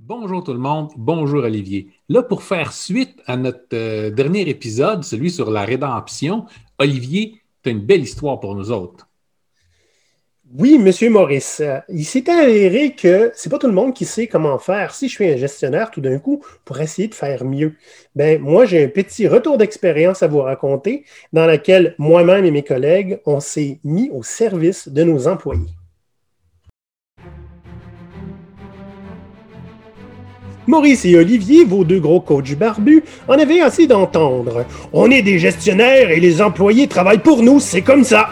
Bonjour tout le monde, bonjour Olivier. Là, pour faire suite à notre euh, dernier épisode, celui sur la rédemption, Olivier, tu as une belle histoire pour nous autres. Oui, Monsieur Maurice, euh, il s'est avéré que c'est pas tout le monde qui sait comment faire. Si je suis un gestionnaire tout d'un coup pour essayer de faire mieux, ben moi j'ai un petit retour d'expérience à vous raconter dans lequel moi-même et mes collègues on s'est mis au service de nos employés. Maurice et Olivier, vos deux gros coachs barbus, en avaient assez d'entendre. On est des gestionnaires et les employés travaillent pour nous, c'est comme ça.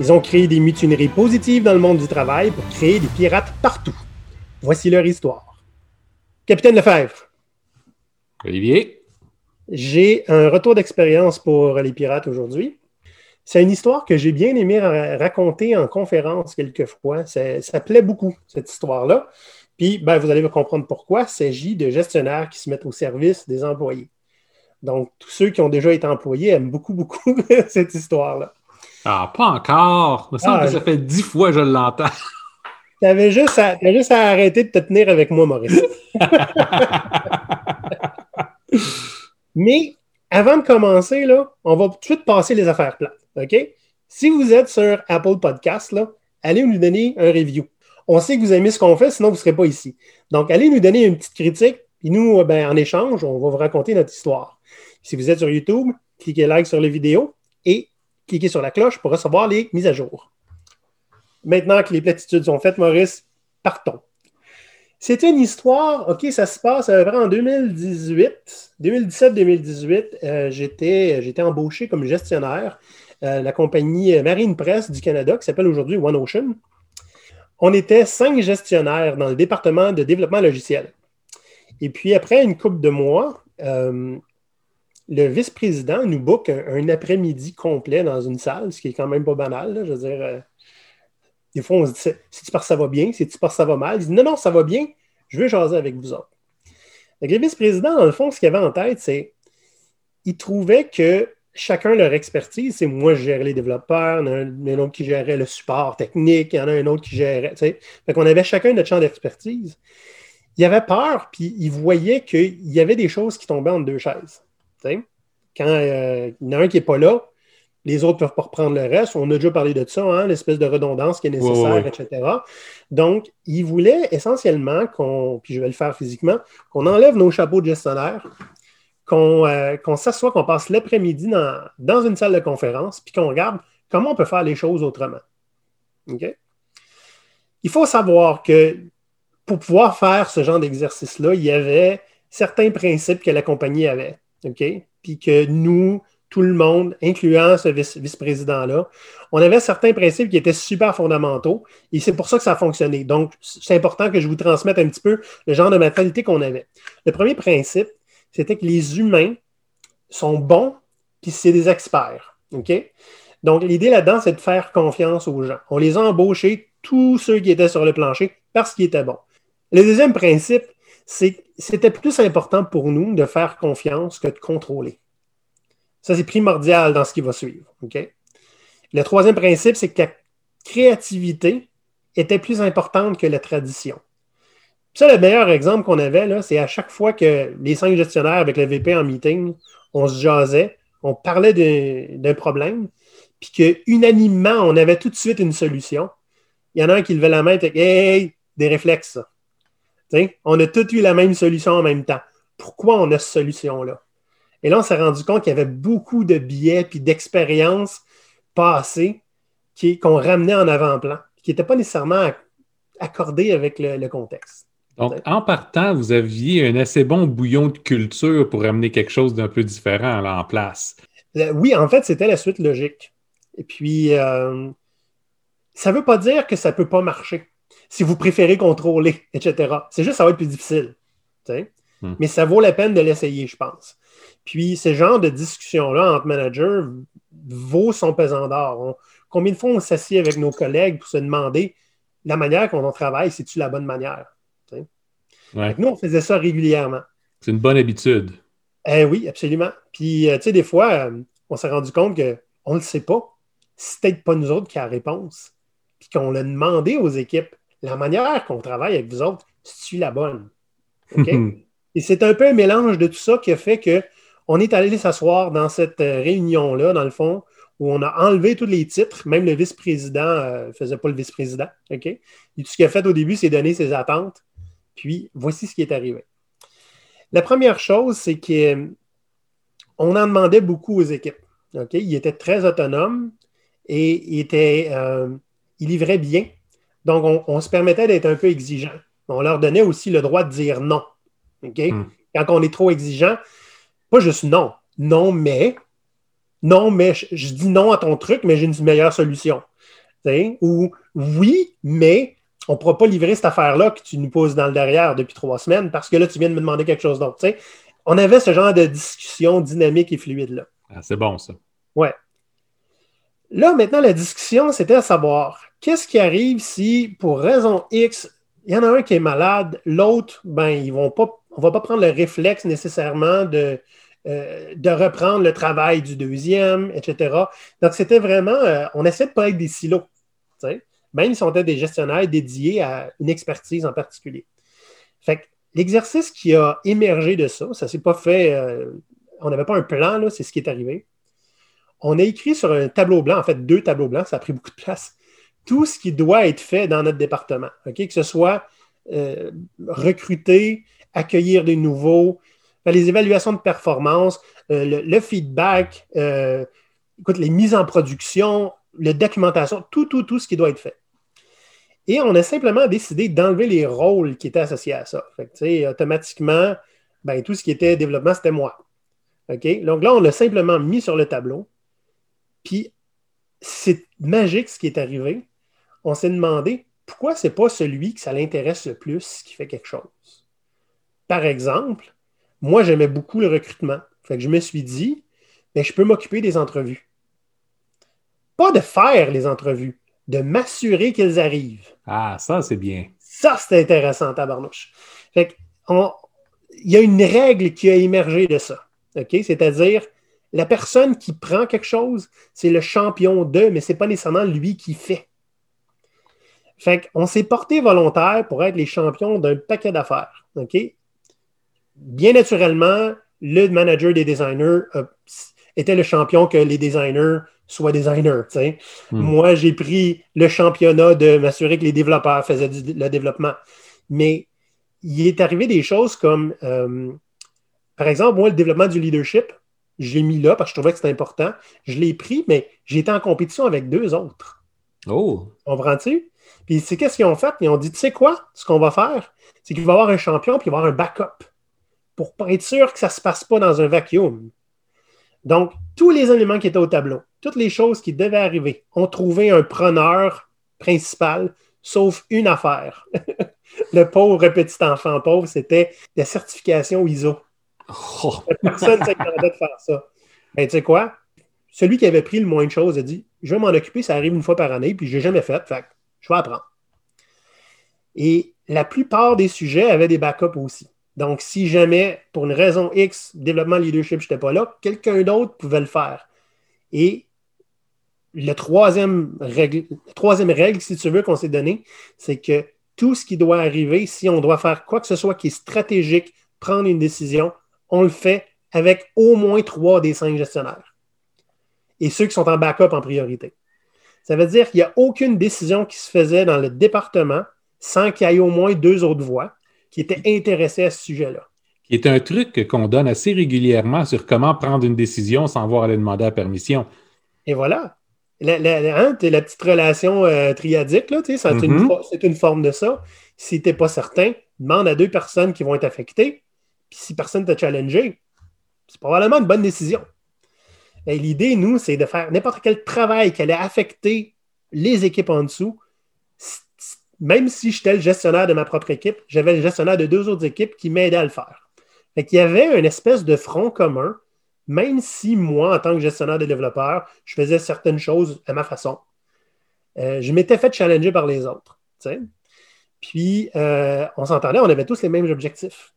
Ils ont créé des mutineries positives dans le monde du travail pour créer des pirates partout. Voici leur histoire. Capitaine Lefebvre. Olivier. J'ai un retour d'expérience pour les pirates aujourd'hui. C'est une histoire que j'ai bien aimé raconter en conférence quelquefois. Ça, ça plaît beaucoup, cette histoire-là. Puis, ben, vous allez comprendre pourquoi. Il s'agit de gestionnaires qui se mettent au service des employés. Donc, tous ceux qui ont déjà été employés aiment beaucoup, beaucoup cette histoire-là. Ah, pas encore. Il me semble ah, que ça fait dix fois que je l'entends. Tu avais juste, à, juste à arrêter de te tenir avec moi, Maurice. Mais avant de commencer, là, on va tout de suite passer les affaires plates. OK? Si vous êtes sur Apple Podcast, là, allez nous donner un review on sait que vous aimez ce qu'on fait, sinon vous ne serez pas ici. Donc, allez nous donner une petite critique, puis nous, euh, ben, en échange, on va vous raconter notre histoire. Si vous êtes sur YouTube, cliquez like sur les vidéos et cliquez sur la cloche pour recevoir les mises à jour. Maintenant que les platitudes sont faites, Maurice, partons. C'est une histoire, OK, ça se passe en 2018, 2017-2018. Euh, j'étais, embauché comme gestionnaire. Euh, la compagnie Marine Press du Canada, qui s'appelle aujourd'hui One Ocean. On était cinq gestionnaires dans le département de développement logiciel. Et puis, après une couple de mois, euh, le vice-président nous book un, après-midi complet dans une salle, ce qui est quand même pas banal. je veux dire, euh, des fois, on se dit si tu que ça va bien, si tu que ça va mal? Il dit non, non, ça va bien, je veux jaser avec vous autres. le vice-président, dans le fond, ce qu'il avait en tête, c'est qu'il trouvait que chacun leur expertise. C'est moi, je gérais les développeurs, il y en a un, autre qui gérait le support technique, il y en a un autre qui gérait. Fait qu'on avait chacun notre champ d'expertise. Il avait peur, puis il voyait qu'il y avait des choses qui tombaient entre deux chaises. Quand euh, il y en a un qui n'est pas là, les autres ne peuvent pas reprendre le reste. On a déjà parlé de ça, hein, l'espèce de redondance qui est nécessaire, etc. Donc, il voulait essentiellement qu'on, puis je vais le faire physiquement, qu'on enlève nos chapeaux de gestionnaire, euh, qu'on s'assoit, qu'on passe l'après-midi dans, une salle de conférence, puis qu'on regarde comment on peut faire les choses autrement. Il faut savoir que pour pouvoir faire ce genre d'exercice-là, il y avait certains principes que la compagnie avait. Puis que nous, tout le monde, incluant ce vice-président-là, on avait certains principes qui étaient super fondamentaux et c'est pour ça que ça a fonctionné. Donc, c'est important que je vous transmette un petit peu le genre de mentalité qu'on avait. Le premier principe, c'était que les humains sont bons, puis c'est des experts. Donc, l'idée là-dedans, c'est de faire confiance aux gens. On les a embauchés, tous ceux qui étaient sur le plancher, parce qu'ils étaient bons. Le deuxième principe, c'est c'était plus important pour nous de faire confiance que de contrôler. Ça, c'est primordial dans ce qui va suivre. Le troisième principe, c'est que la créativité était plus importante que la tradition. Ça, le meilleur exemple qu'on avait, c'est à chaque fois que les cinq gestionnaires avec le VP en meeting, on se jasait, on parlait d'un problème, puis qu'unanimement, on avait tout de suite une solution. Il y en a un qui levait la main et Hey, des réflexes, on a tous eu la même solution en même temps. Pourquoi on a cette solution-là? Et là, on s'est rendu compte qu'il y avait beaucoup de biais puis d'expériences passées qu'on ramenait en avant-plan, qui n'étaient pas nécessairement accordées avec le contexte. Donc, en partant, vous aviez un assez bon bouillon de culture pour amener quelque chose d'un peu différent là, en place. Oui, en fait, c'était la suite logique. Et puis, euh, ça ne veut pas dire que ça ne peut pas marcher si vous préférez contrôler, etc. C'est juste que ça va être plus difficile. Hmm. Mais ça vaut la peine de l'essayer, je pense. Puis, ce genre de discussion-là entre managers vaut son pesant d'or. Combien de fois on s'assied avec nos collègues pour se demander la manière qu'on travaille, c'est-tu la bonne manière? Nous, on faisait ça régulièrement. C'est une bonne habitude. Eh oui, absolument. Puis, euh, tu sais, des fois, euh, on s'est rendu compte qu'on ne le sait pas. C'est peut-être pas nous autres qui a la réponse. Puis qu'on l'a demandé aux équipes. La manière qu'on travaille avec vous autres, c'est la bonne? Et c'est un peu un mélange de tout ça qui a fait qu'on est allé s'asseoir dans cette euh, réunion-là, dans le fond, où on a enlevé tous les titres. Même le vice-président ne euh, faisait pas le vice-président. OK? Et tout ce qu'il a fait au début, c'est donner ses attentes. Puis, voici ce qui est arrivé. La première chose, c'est qu'on en demandait beaucoup aux équipes. OK? Il était très autonome et il, était, euh, il livrait bien. Donc, on, se permettait d'être un peu exigeant. On leur donnait aussi le droit de dire non. OK? Hmm. Quand on est trop exigeant, pas juste non. Non, mais. Non, mais je, dis non à ton truc, mais j'ai une meilleure solution. Ou oui, mais on ne pourra pas livrer cette affaire-là que tu nous poses dans le derrière depuis trois semaines parce que là, tu viens de me demander quelque chose d'autre. On avait ce genre de discussion dynamique et fluide-là. Ah, c'est bon, ça. Ouais. Là, maintenant, la discussion, c'était à savoir qu'est-ce qui arrive si, pour raison X, il y en a un qui est malade, l'autre, ben, ils vont pas, on ne va pas prendre le réflexe nécessairement de, euh, de reprendre le travail du deuxième, etc. Donc, c'était vraiment, euh, on essaie de ne pas être des silos. Même si on des gestionnaires dédiés à une expertise en particulier. Fait l'exercice qui a émergé de ça, ça ne s'est pas fait, euh, on n'avait pas un plan, c'est ce qui est arrivé on a écrit sur un tableau blanc, en fait deux tableaux blancs, ça a pris beaucoup de place, tout ce qui doit être fait dans notre département. Que ce soit euh, recruter, accueillir des nouveaux, les évaluations de performance, euh, le, feedback, euh, écoute, les mises en production, la documentation, tout, tout, tout ce qui doit être fait. Et on a simplement décidé d'enlever les rôles qui étaient associés à ça. Fait automatiquement, ben, tout ce qui était développement, c'était moi. Donc là, on l'a simplement mis sur le tableau. Puis c'est magique ce qui est arrivé. On s'est demandé pourquoi c'est pas celui que ça l'intéresse le plus qui fait quelque chose? Par exemple, moi j'aimais beaucoup le recrutement. Que je me suis dit, mais je peux m'occuper des entrevues. Pas de faire les entrevues, de m'assurer qu'elles arrivent. Ah, ça c'est bien. Ça c'est intéressant, tabarnouche. Fait il y a une règle qui a émergé de ça. OK? C'est-à-dire, la personne qui prend quelque chose, c'est le champion de, mais ce n'est pas nécessairement lui qui fait. Fait qu'on s'est porté volontaire pour être les champions d'un paquet d'affaires. OK? Bien naturellement, le manager des designers était le champion que les designers soient designers. Hmm. Moi, j'ai pris le championnat de m'assurer que les développeurs faisaient le développement. Mais il est arrivé des choses comme, euh, par exemple, moi, le développement du leadership, je l'ai mis là parce que je trouvais que c'était important. Je l'ai pris, mais j'étais en compétition avec deux autres. Oh! Comprends-tu? Puis c'est qu'est-ce qu'ils ont fait? Ils ont dit, tu sais quoi? Ce qu'on va faire, c'est qu'il va y avoir un champion puis il va y avoir un backup pour être sûr que ça ne se passe pas dans un vacuum. Donc, tous les éléments qui étaient au tableau, toutes les choses qui devaient arriver, ont trouvé un preneur principal, sauf une affaire. Le pauvre petit enfant pauvre, c'était la certification ISO. Oh. Personne ne s'attendait de faire ça. Mais ben, tu sais quoi? Celui qui avait pris le moins de choses a dit Je vais m'en occuper, ça arrive une fois par année, puis je n'ai jamais fait, fait je vais apprendre. Et la plupart des sujets avaient des backups aussi. Donc, si jamais, pour une raison X, développement leadership, je n'étais pas là, quelqu'un d'autre pouvait le faire. Et le troisième règle, troisième règle, si tu veux, qu'on s'est donné, c'est que tout ce qui doit arriver, si on doit faire quoi que ce soit qui est stratégique, prendre une décision, on le fait avec au moins trois des cinq gestionnaires. Et ceux qui sont en backup en priorité. Ça veut dire qu'il n'y a aucune décision qui se faisait dans le département sans qu'il y ait au moins deux autres voix qui étaient intéressées à ce sujet-là. Qui est un truc qu'on donne assez régulièrement sur comment prendre une décision sans avoir à aller demander la permission. Et voilà. La, hein, la petite relation euh, triadique, mm-hmm. c'est une, forme de ça. Si tu n'es pas certain, demande à deux personnes qui vont être affectées puis si personne t'a challengé, c'est probablement une bonne décision. Et l'idée, nous, c'est de faire n'importe quel travail qui allait affecter les équipes en dessous. Même si j'étais le gestionnaire de ma propre équipe, j'avais le gestionnaire de deux autres équipes qui m'aidaient à le faire. Fait qu'il y avait une espèce de front commun, même si moi, en tant que gestionnaire de développeurs, je faisais certaines choses à ma façon. Euh, je m'étais fait challenger par les autres. Puis, euh, on s'entendait, on avait tous les mêmes objectifs.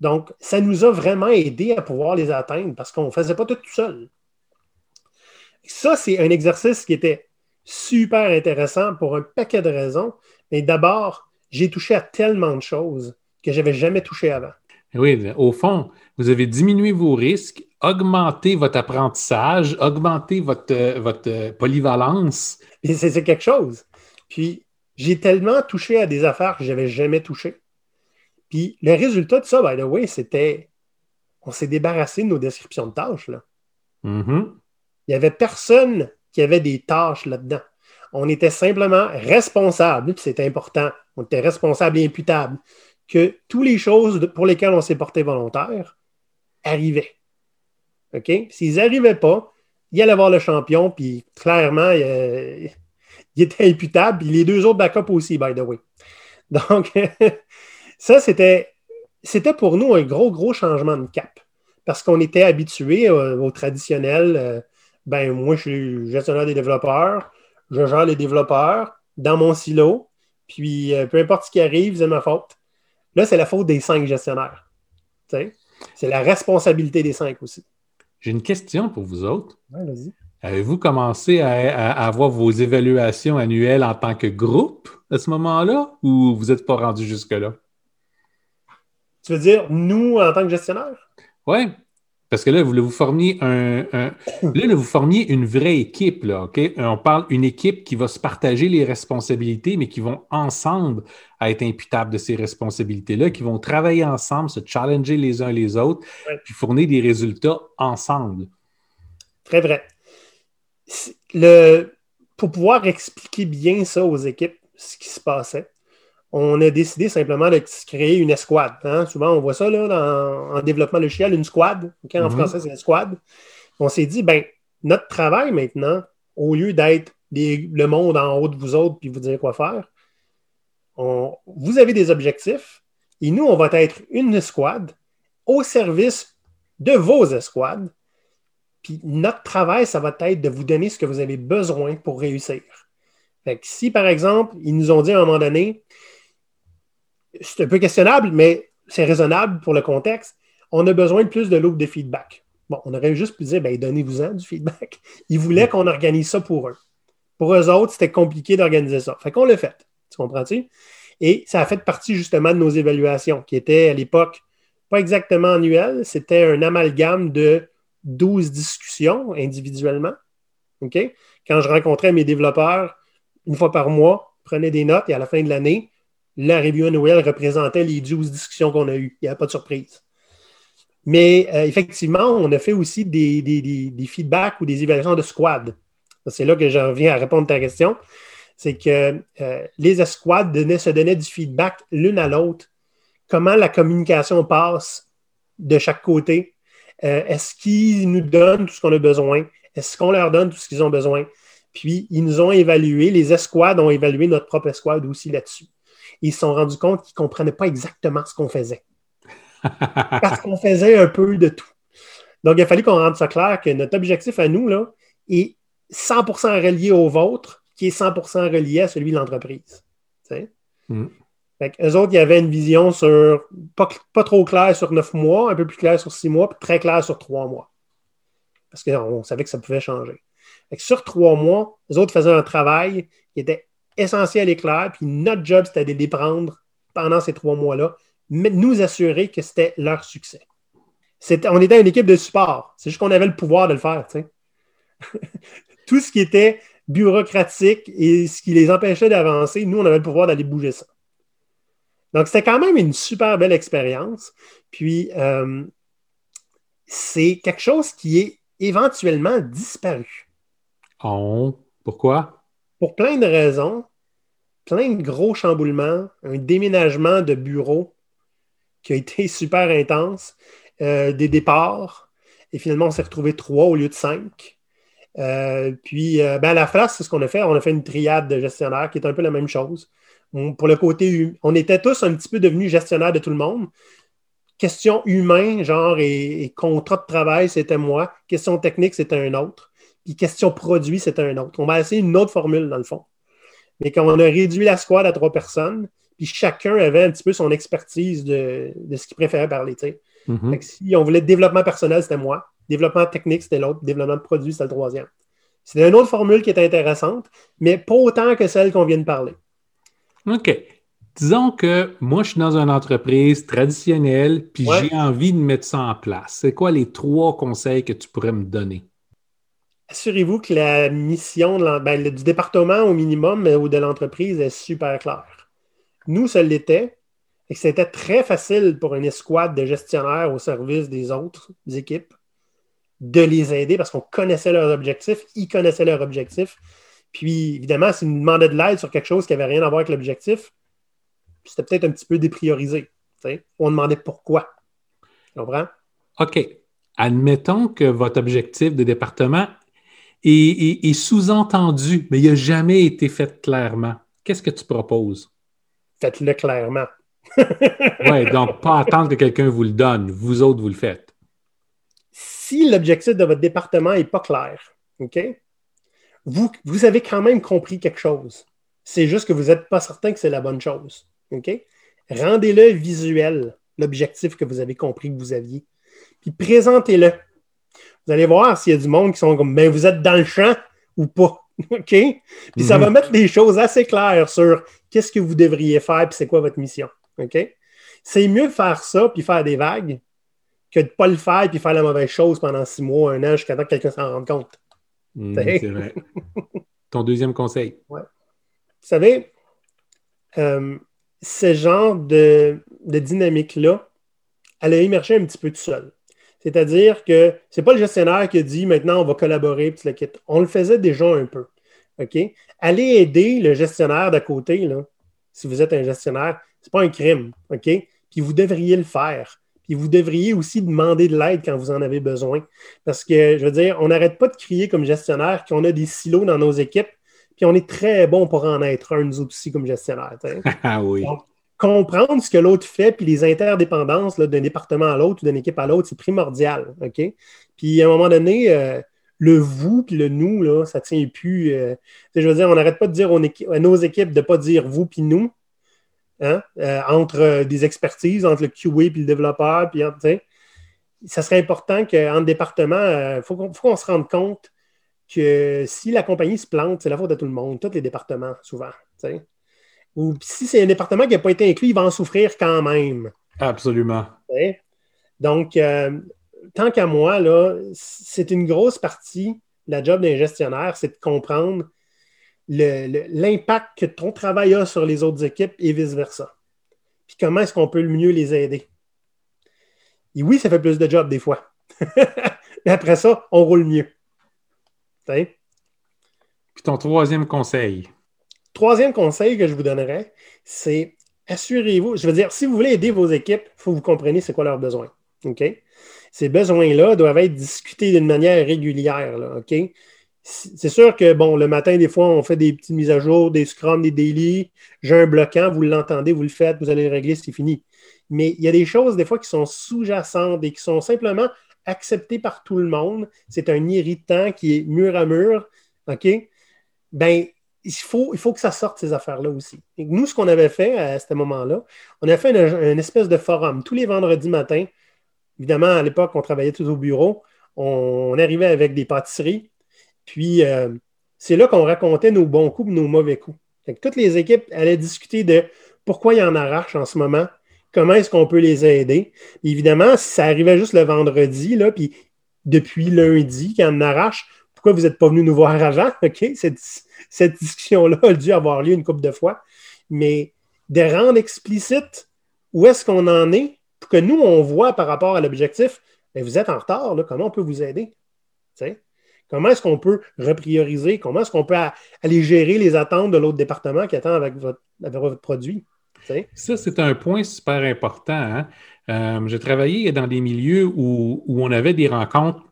Donc, ça nous a vraiment aidé à pouvoir les atteindre parce qu'on ne faisait pas tout tout seul. Ça, c'est un exercice qui était super intéressant pour un paquet de raisons. Mais d'abord, j'ai touché à tellement de choses que je n'avais jamais touché avant. Oui, au fond, vous avez diminué vos risques, augmenté votre apprentissage, augmenté votre, votre polyvalence. Et c'est quelque chose. Puis, j'ai tellement touché à des affaires que je n'avais jamais touché. Puis, le résultat de ça, by the way, c'était on s'est débarrassé de nos descriptions de tâches. Là. Mm-hmm. Il n'y avait personne qui avait des tâches là-dedans. On était simplement responsable, c'est important, on était responsable et imputable, que toutes les choses pour lesquelles on s'est porté volontaire arrivaient. OK? S'ils n'arrivaient pas, il allait voir le champion, puis clairement, il, était imputable, puis les deux autres backups aussi, by the way. Donc, ça, c'était, c'était pour nous un gros, gros changement de cap. Parce qu'on était habitué au, traditionnel. Euh, ben, moi, je suis gestionnaire des développeurs, je gère les développeurs dans mon silo, puis euh, peu importe ce qui arrive, c'est ma faute. Là, c'est la faute des cinq gestionnaires. C'est la responsabilité des cinq aussi. J'ai une question pour vous autres. Ouais, vas-y. Avez-vous commencé à, avoir vos évaluations annuelles en tant que groupe à ce moment-là ou vous n'êtes pas rendu jusque-là? Tu veux dire nous en tant que gestionnaire? Oui. Parce que là, vous, vous formiez un, là, vous formiez une vraie équipe, là, OK? On parle d'une équipe qui va se partager les responsabilités, mais qui vont ensemble être imputables de ces responsabilités-là, qui vont travailler ensemble, se challenger les uns les autres, puis fournir des résultats ensemble. Très vrai. Le, pour pouvoir expliquer bien ça aux équipes, ce qui se passait, on a décidé simplement de créer une escouade. Hein. Souvent, on voit ça là, en développement logiciel, une squad. En mm-hmm. français, c'est une squad. On s'est dit, ben, notre travail maintenant, au lieu d'être le monde en haut de vous autres puis vous dire quoi faire, vous avez des objectifs et nous, on va être une escouade au service de vos escouades. Puis notre travail, ça va être de vous donner ce que vous avez besoin pour réussir. Fait si, par exemple, ils nous ont dit à un moment donné, c'est un peu questionnable, mais c'est raisonnable pour le contexte. On a besoin de plus de loops de feedback. Bon, on aurait juste pu dire, ben, donnez-vous-en du feedback. Ils voulaient qu'on organise ça pour eux. Pour eux autres, c'était compliqué d'organiser ça. Fait qu'on l'a fait. Tu comprends-tu? Et ça a fait partie justement de nos évaluations, qui étaient à l'époque pas exactement annuelles, c'était un amalgame de 12 discussions individuellement. OK? Quand je rencontrais mes développeurs une fois par mois, prenais des notes et à la fin de l'année, la review annuelle représentait les 12 discussions qu'on a eues. Il n'y a pas de surprise. Mais euh, effectivement, on a fait aussi des, feedbacks ou des évaluations de squad. C'est là que j'en viens à répondre à ta question. C'est que euh, les escouades se donnaient du feedback l'une à l'autre. Comment la communication passe de chaque côté? Euh, est-ce qu'ils nous donnent tout ce qu'on a besoin? Est-ce qu'on leur donne tout ce qu'ils ont besoin? Puis, ils nous ont évalué, les escouades ont évalué notre propre escouade aussi là-dessus ils se sont rendus compte qu'ils ne comprenaient pas exactement ce qu'on faisait. Parce qu'on faisait un peu de tout. Donc, il a fallu qu'on rende ça clair que notre objectif à nous là, est 100% relié au vôtre, qui est 100% relié à celui de l'entreprise. Mm. Eux autres, il y avait une vision sur pas, pas, trop claire sur neuf mois, un peu plus claire sur six mois, puis très claire sur trois mois. Parce qu'on savait que ça pouvait changer. sur trois mois, les autres faisaient un travail qui était essentiel et clair. Puis notre job, c'était de les prendre pendant ces trois mois-là, mais nous assurer que c'était leur succès. on était une équipe de support. C'est juste qu'on avait le pouvoir de le faire. Tout ce qui était bureaucratique et ce qui les empêchait d'avancer, nous, on avait le pouvoir d'aller bouger ça. Donc, c'était quand même une super belle expérience. Puis, euh, c'est quelque chose qui est éventuellement disparu. Oh, pourquoi? Pour plein de raisons, plein de gros chamboulements, un déménagement de bureau qui a été super intense, euh, des départs, et finalement, on s'est retrouvé trois au lieu de cinq. Euh, puis, euh, ben, à la place, c'est ce qu'on a fait. On a fait une triade de gestionnaires qui est un peu la même chose. pour le côté, on était tous un petit peu devenus gestionnaires de tout le monde. Question humain, genre, et contrat de travail, c'était moi. Question technique, c'était un autre. Puis question produit, c'est un autre. On va essayer une autre formule, dans le fond. Mais quand on a réduit la squad à trois personnes, puis chacun avait un petit peu son expertise de, ce qu'il préférait parler. Mm-hmm. Si on voulait développement personnel, c'était moi. Développement technique, c'était l'autre. Développement de produit, c'était le troisième. C'était une autre formule qui était intéressante, mais pas autant que celle qu'on vient de parler. OK. disons que moi, je suis dans une entreprise traditionnelle, puis j'ai envie de mettre ça en place. C'est quoi les trois conseils que tu pourrais me donner? Assurez-vous que la mission ben, du département au minimum ou de l'entreprise est super claire. Nous, ça l'était. Et c'était très facile pour une escouade de gestionnaires au service des autres équipes de les aider parce qu'on connaissait leurs objectifs, ils connaissaient leurs objectifs. Puis, évidemment, s'ils nous demandaient de l'aide sur quelque chose qui n'avait rien à voir avec l'objectif, c'était peut-être un petit peu dépriorisé. On demandait pourquoi. Tu comprends? OK. Admettons que votre objectif de département est, sous-entendu, mais il n'a jamais été fait clairement. Qu'est-ce que tu proposes? Faites-le clairement. oui, donc pas attendre que quelqu'un vous le donne. Vous autres, vous le faites. Si l'objectif de votre département n'est pas clair, OK? Vous, vous avez quand même compris quelque chose. C'est juste que vous n'êtes pas certain que c'est la bonne chose. OK? Rendez-le visuel, l'objectif que vous avez compris que vous aviez. Puis présentez-le. Vous allez voir s'il y a du monde qui sont comme, ben, vous êtes dans le champ ou pas. OK? Puis ça va mhm. mettre des choses assez claires sur qu'est-ce que vous devriez faire puis c'est quoi votre mission. OK? C'est mieux faire ça puis faire des vagues que de ne pas le faire puis faire la mauvaise chose pendant six mois, un an, jusqu'à temps que quelqu'un s'en rende compte. Mhm, c'est vrai. Ton deuxième conseil. Ouais. Vous savez, euh, ce genre de, dynamique-là, elle a émergé un petit peu tout seul. C'est-à-dire que ce n'est pas le gestionnaire qui a dit maintenant on va collaborer puis le quitte. On le faisait déjà un peu. OK? Allez aider le gestionnaire d'à côté, là, si vous êtes un gestionnaire, ce n'est pas un crime. OK? Puis vous devriez le faire. Puis vous devriez aussi demander de l'aide quand vous en avez besoin. Parce que, je veux dire, on n'arrête pas de crier comme gestionnaire qu'on a des silos dans nos équipes puis on est très bon pour en être un, nous aussi, comme gestionnaire. ah oui. Comprendre ce que l'autre fait, puis les interdépendances d'un département à l'autre ou d'une équipe à l'autre, c'est primordial. Puis à un moment donné, euh, le vous puis le nous, là, ça tient plus. Euh, je veux dire, on n'arrête pas de dire à nos équipes de ne pas dire vous puis nous. Hein? Euh, entre des expertises, entre le QA puis le développeur, puis ça serait important qu'en département, il faut qu'on se rende compte que si la compagnie se plante, c'est la faute de tout le monde, tous les départements, souvent. Ou si c'est un département qui n'a pas été inclus, il va en souffrir quand même. Absolument. Donc, euh, tant qu'à moi, là, c'est une grosse partie de la job d'un gestionnaire, c'est de comprendre l'impact que ton travail a sur les autres équipes et vice-versa. Puis comment est-ce qu'on peut le mieux les aider? Et oui, ça fait plus de job des fois. Mais après ça, on roule mieux. Puis ton troisième conseil? Troisième conseil que je vous donnerais, c'est assurez-vous, je veux dire, si vous voulez aider vos équipes, il faut que vous compreniez c'est quoi leurs besoins. OK? Ces besoins-là doivent être discutés d'une manière régulière. OK? C'est sûr que, bon, le matin, des fois, on fait des petites mises à jour, des scrums, des daily. J'ai un bloquant, vous l'entendez, vous le faites, vous allez le régler, c'est fini. Mais il y a des choses, des fois, qui sont sous-jacentes et qui sont simplement accepté par tout le monde, c'est un irritant qui est mur à mur, OK? Ben, il faut, que ça sorte ces affaires-là aussi. nous, ce qu'on avait fait à ce moment-là, on a fait une, espèce de forum tous les vendredis matins. Évidemment, à l'époque, on travaillait tous au bureau. On, arrivait avec des pâtisseries. Puis, euh, c'est là qu'on racontait nos bons coups et nos mauvais coups. toutes les équipes allaient discuter de pourquoi il y en arrache en ce moment, comment est-ce qu'on peut les aider. Évidemment, ça arrivait juste le vendredi, puis depuis lundi, quand on arrache, pourquoi vous n'êtes pas venu nous voir avant? OK? Cette, discussion-là a dû avoir lieu une couple de fois. Mais de rendre explicite où est-ce qu'on en est pour que nous, on voit par rapport à l'objectif, vous êtes en retard, comment on peut vous aider? Comment est-ce qu'on peut reprioriser? Comment est-ce qu'on peut aller gérer les attentes de l'autre département qui attend avec votre, avec votre produit? Ça, c'est un point super important. Hein. Euh, j'ai travaillé dans des milieux où, on avait des rencontres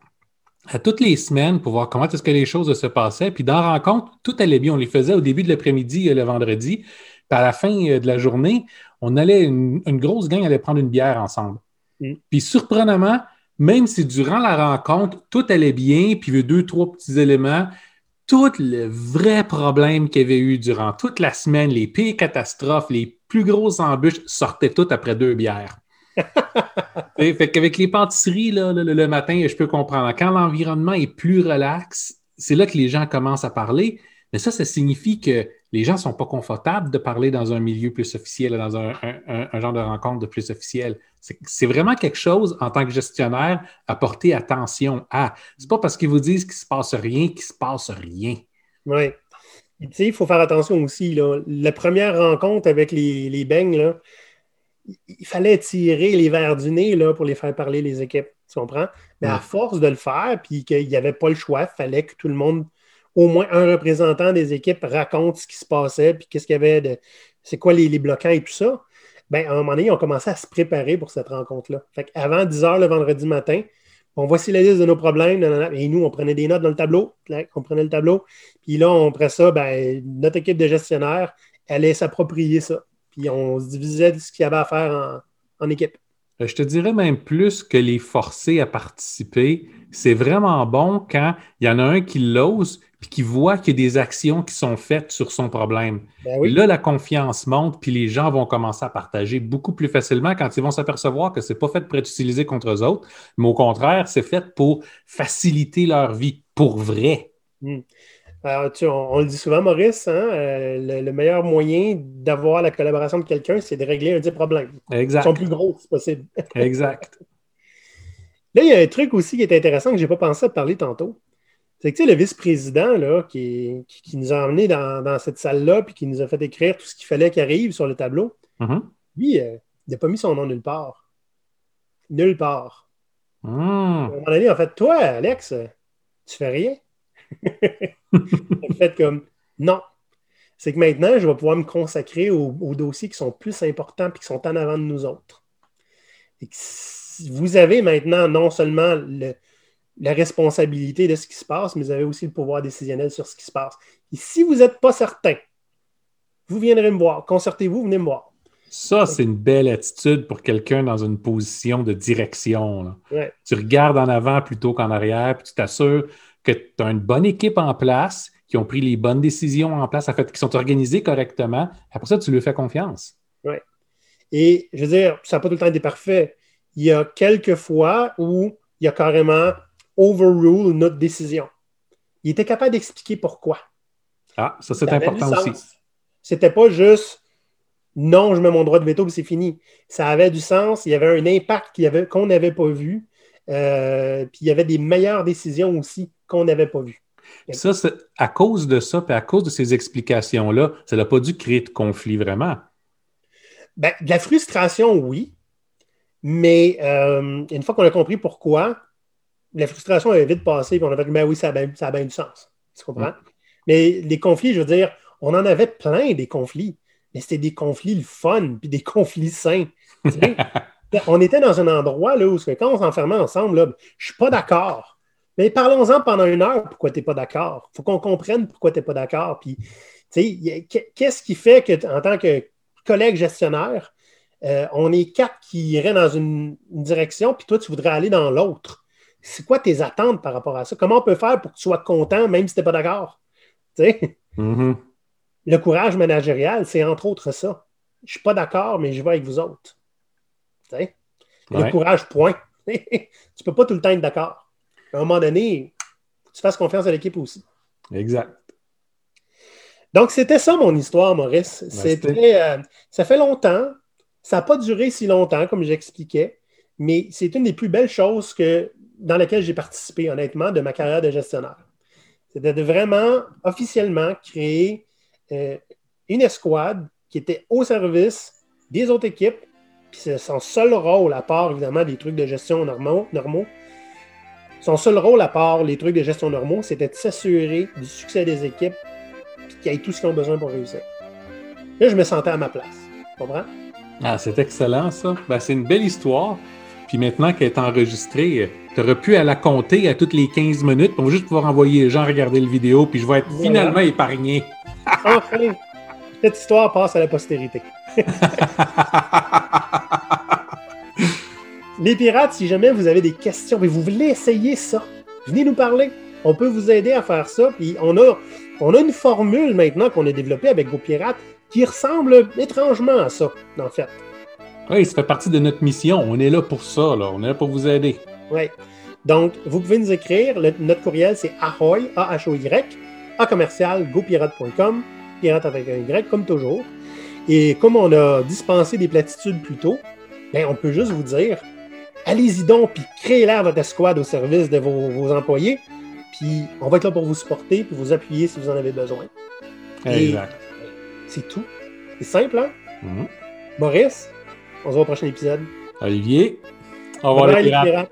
à toutes les semaines pour voir comment est-ce que les choses se passaient. Puis dans la rencontre, tout allait bien. On les faisait au début de l'après-midi, euh, le vendredi. Puis à la fin euh, de la journée, on allait, une, grosse gang allait prendre une bière ensemble. Mm. Puis surprenamment, même si durant la rencontre, tout allait bien, puis il y avait deux, trois petits éléments, tout le vrai problème qu'il y avait eu durant toute la semaine, les pires catastrophes, les plus grosses embûches sortaient toutes après deux bières. Fait qu'avec les pâtisseries, le, matin, je peux comprendre. Quand l'environnement est plus relax, c'est là que les gens commencent à parler. Mais ça, ça signifie que les gens ne sont pas confortables de parler dans un milieu plus officiel, dans un, genre de rencontre de plus officiel. C'est vraiment quelque chose, en tant que gestionnaire, à porter attention à. C'est pas parce qu'ils vous disent qu'il ne se passe rien qu'il ne se passe rien. Oui. Il faut faire attention aussi. La première rencontre avec les, les beignes, il fallait tirer les verres du nez là, pour les faire parler les équipes. Tu comprends? Mais à force de le faire, puis qu'il n'y avait pas le choix, il fallait que tout le monde, au moins un représentant des équipes, raconte ce qui se passait, puis qu'est-ce qu'il y avait de. C'est quoi les, bloquants et tout ça. Ben, à un moment donné, ils ont commencé à se préparer pour cette rencontre-là. Fait avant 10 heures le vendredi matin, on voici la liste de nos problèmes. et nous, on prenait des notes dans le tableau. On prenait le tableau. Puis là, après ça, ben, notre équipe de gestionnaires allait s'approprier ça. Puis on se divisait de ce qu'il y avait à faire en équipe. Euh, je te dirais même plus que les forcer à participer, c'est vraiment bon quand il y en a un qui l'ose puis qui voit qu'il y a des actions qui sont faites sur son problème. Ben là, la confiance monte, puis les gens vont commencer à partager beaucoup plus facilement quand ils vont s'apercevoir que ce n'est pas fait pour être utilisé contre eux autres, mais au contraire, c'est fait pour faciliter leur vie, pour vrai. Hmm. Alors, on, le dit souvent, Maurice, hein, euh, le, meilleur moyen d'avoir la collaboration de quelqu'un, c'est de régler un des problèmes. Exact. Ils sont plus gros, c'est possible. exact. Là, il y a un truc aussi qui est intéressant que je n'ai pas pensé à parler tantôt. C'est que le vice-président qui, qui, nous a emmenés dans, cette salle-là puis qui nous a fait écrire tout ce qu'il fallait qu'il arrive sur le tableau, mm-hmm. lui, euh, il n'a pas mis son nom nulle part. Nulle part. Mm. À un moment donné, en fait, toi, Alex, tu fais rien. Fait comme non. C'est que maintenant, je vais pouvoir me consacrer aux, dossiers qui sont plus importants et qui sont en avant de nous autres. vous avez maintenant non seulement la responsabilité de ce qui se passe, mais vous avez aussi le pouvoir décisionnel sur ce qui se passe. Et si vous n'êtes pas certain, vous viendrez me voir. Concertez-vous, venez me voir. Ça, c'est une belle attitude pour quelqu'un dans une position de direction. Tu regardes en avant plutôt qu'en arrière, puis tu t'assures que tu as une bonne équipe en place, qui ont pris les bonnes décisions en place, en fait, qui sont organisées correctement. Après ça, tu lui fais confiance. Oui. Et je veux dire, ça n'a pas tout le temps été parfait. Il y a quelques fois où il y a carrément overrule notre décision. Il était capable d'expliquer pourquoi. Ah, ça, c'est important aussi. C'était pas juste non, je mets mon droit de veto, et c'est fini. Ça avait du sens, il y avait un impact qu'on n'avait pas vu. Euh, puis il y avait des meilleures décisions aussi qu'on n'avait pas vues. Ça, à cause de ça, puis à cause de ces explications-là, ça n'a pas dû créer de conflit vraiment. Ben, de la frustration, oui. Mais euh, une fois qu'on a compris pourquoi, la frustration avait vite passé, puis on a fait ben oui, ça a bien, ça du sens. Tu comprends? Mm. Mais les conflits, je veux dire, on en avait plein des conflits, mais c'était des conflits le fun, puis des conflits sains. on était dans un endroit là, où quand on s'enfermait ensemble, là, je suis pas d'accord. Mais parlons-en pendant une heure pourquoi tu n'es pas d'accord? Il faut qu'on comprenne pourquoi tu n'es pas d'accord. Puis, qu'est-ce qui fait que, en tant que collègue gestionnaire, euh, on est quatre qui iraient dans une, direction, puis toi, tu voudrais aller dans l'autre. C'est quoi tes attentes par rapport à ça? Comment on peut faire pour que tu sois content, même si tu n'es pas d'accord? Mm-hmm. Le courage managérial, c'est entre autres ça. Je ne suis pas d'accord, mais je vais avec vous autres. Le courage, point. tu ne peux pas tout le temps être d'accord. À un moment donné, tu fasses confiance à l'équipe aussi. Exact. Donc, c'était ça mon histoire, Maurice. C'était, euh, ça fait longtemps. Ça n'a pas duré si longtemps, comme j'expliquais, mais c'est une des plus belles choses que, dans lesquelles j'ai participé, honnêtement, de ma carrière de gestionnaire. C'était de vraiment, officiellement, créer euh, une escouade qui était au service des autres équipes puis son seul rôle, à part évidemment des trucs de gestion normaux, normaux son seul rôle, à part les trucs de gestion normaux, c'était de s'assurer du succès des équipes puis qu'ils aient tout ce qu'ils ont besoin pour réussir. Là, je me sentais à ma place. Tu comprends? Ah, c'est excellent, ça. Ben, c'est une belle histoire. Puis maintenant qu'elle est enregistrée, tu aurais pu la compter à toutes les 15 minutes pour juste pouvoir envoyer les gens regarder le vidéo, puis je vais être finalement épargné. enfin, cette histoire passe à la postérité. Les pirates, si jamais vous avez des questions, mais vous voulez essayer ça, venez nous parler. On peut vous aider à faire ça. Puis on a, on a une formule maintenant qu'on a développée avec vos pirates qui ressemble étrangement à ça, en fait. Oui, ça fait partie de notre mission. On est là pour ça, là. On est là pour vous aider. Oui. Donc, vous pouvez nous écrire. notre courriel, c'est ahoy, A-H-O-Y, à commercial gopirate.com, pirate avec un Y comme toujours. Et comme on a dispensé des platitudes plus tôt, ben, on peut juste vous dire allez-y donc, puis créez-la votre escouade au service de vos, vos, employés. Puis on va être là pour vous supporter, puis vous appuyer si vous en avez besoin. Exact. C'est tout. C'est simple, hein? Mhm. Maurice, on se voit au prochain épisode. Olivier, au revoir les pirates.